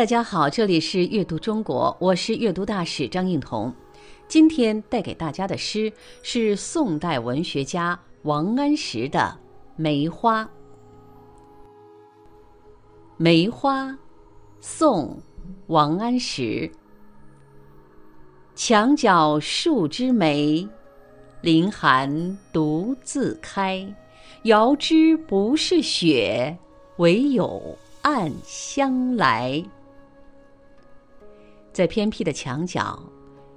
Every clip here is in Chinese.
大家好，这里是阅读中国，我是阅读大使张映彤。今天带给大家的诗是宋代文学家王安石的《梅花》。梅花，宋·王安石。墙角数枝梅，凌寒独自开。遥知不是雪，唯有暗香来。在偏僻的墙角，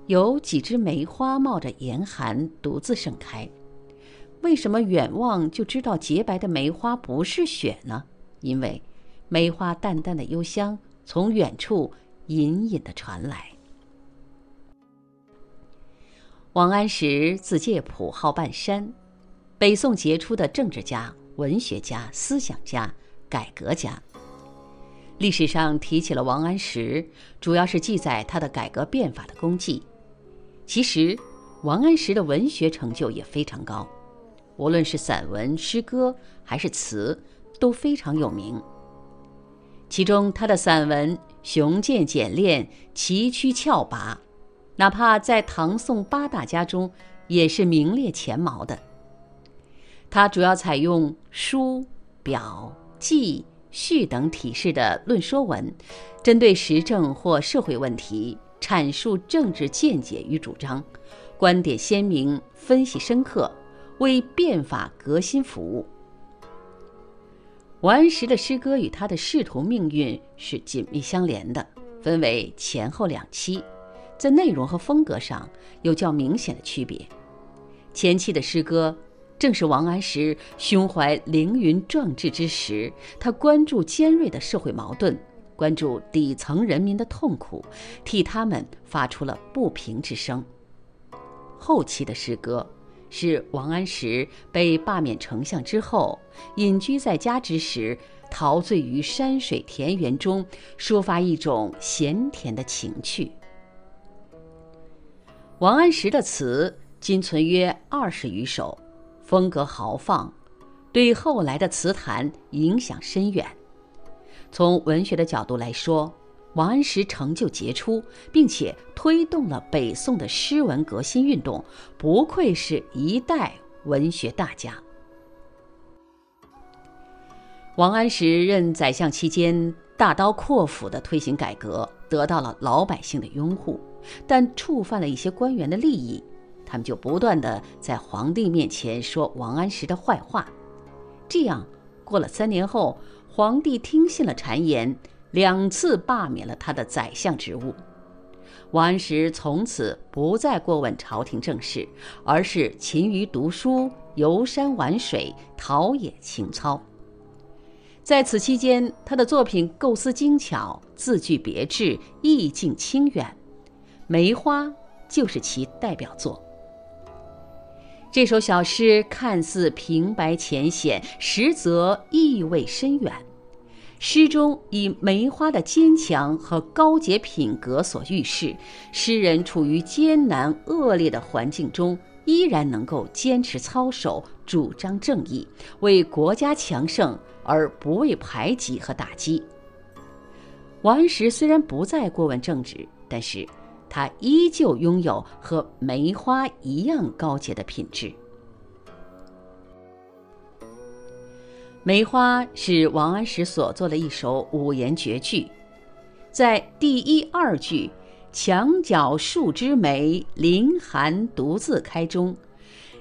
有几枝梅花冒着严寒，独自盛开。为什么远望就知道洁白的梅花不是雪呢？因为梅花淡淡的幽香从远处隐隐的传来。王安石字介甫，号半山。北宋杰出的政治家、文学家、思想家、改革家。历史上提起了王安石，主要是记载他的改革变法的功绩。其实，王安石的文学成就也非常高，无论是散文、诗歌还是词，都非常有名。其中，他的散文雄健简练、崎岖峭拔，哪怕在唐宋八大家中，也是名列前茅的。他主要采用书、表、记、序等体式的论说文，针对时政或社会问题阐述政治见解与主张，观点鲜明，分析深刻，为变法革新服务。王安石的诗歌与他的仕途命运是紧密相连的，分为前后两期，在内容和风格上有较明显的区别。前期的诗歌。正是王安石胸怀凌云壮志之时，他关注尖锐的社会矛盾，关注底层人民的痛苦，替他们发出了不平之声。后期的诗歌，是王安石被罢免丞相之后，隐居在家之时，陶醉于山水田园中，抒发一种咸甜的情趣。王安石的词今存约二十余首。风格豪放，对后来的词坛影响深远。从文学的角度来说，王安石成就杰出，并且推动了北宋的诗文革新运动，不愧是一代文学大家。王安石任宰相期间，大刀阔斧地推行改革，得到了老百姓的拥护，但触犯了一些官员的利益。他们就不断的在皇帝面前说王安石的坏话，这样过了三年后，皇帝听信了谗言，两次罢免了他的宰相职务。王安石从此不再过问朝廷政事，而是勤于读书、游山玩水、陶冶情操。在此期间，他的作品构思精巧，字句别致，意境清远，《梅花》就是其代表作。这首小诗看似平白浅显，实则意味深远。诗中以梅花的坚强和高洁品格所预示，诗人处于艰难恶劣的环境中，依然能够坚持操守，主张正义，为国家强盛而不畏排挤和打击。王安石虽然不再过问政治，但是。他依旧拥有和梅花一样高洁的品质。梅花是王安石所作的一首五言绝句，在第一二句“墙角数枝梅，凌寒独自开”中，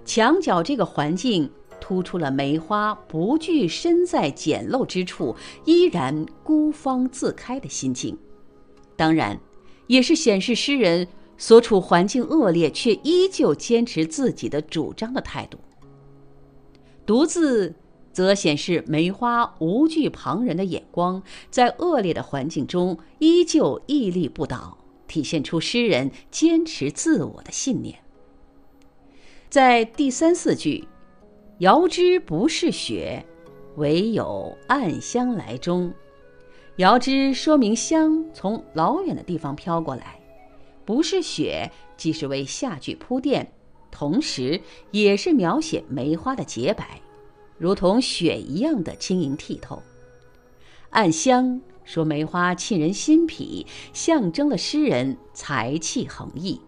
墙角这个环境突出了梅花不惧身在简陋之处，依然孤芳自开的心境。当然。也是显示诗人所处环境恶劣，却依旧坚持自己的主张的态度。独自，则显示梅花无惧旁人的眼光，在恶劣的环境中依旧屹立不倒，体现出诗人坚持自我的信念。在第三四句“遥知不是雪，唯有暗香来”中。遥知说明香从老远的地方飘过来，不是雪，即是为下句铺垫，同时也是描写梅花的洁白，如同雪一样的晶莹剔透。暗香说梅花沁人心脾，象征了诗人才气横溢。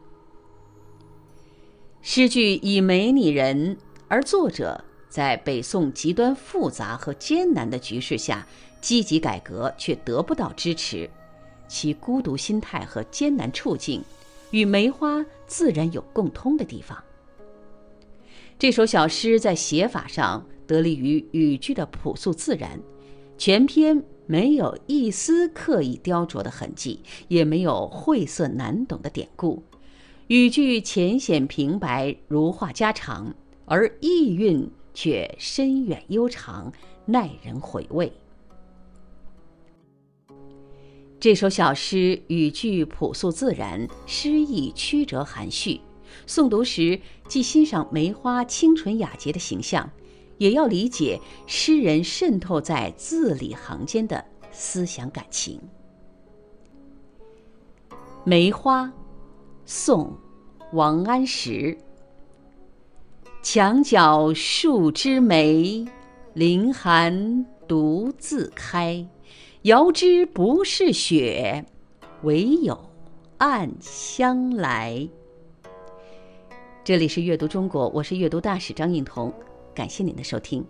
诗句以梅拟人，而作者在北宋极端复杂和艰难的局势下积极改革，却得不到支持，其孤独心态和艰难处境，与梅花自然有共通的地方。这首小诗在写法上得力于语句的朴素自然，全篇没有一丝刻意雕琢的痕迹，也没有晦涩难懂的典故。语句浅显平白，如话家常，而意蕴却深远悠长，耐人回味。这首小诗语句朴素自然，诗意曲折含蓄，诵读时既欣赏梅花清纯雅洁的形象，也要理解诗人渗透在字里行间的思想感情。梅花。宋，王安石。墙角数枝梅，凌寒独自开。遥知不是雪，唯有暗香来。这里是阅读中国，我是阅读大使张颖彤，感谢您的收听。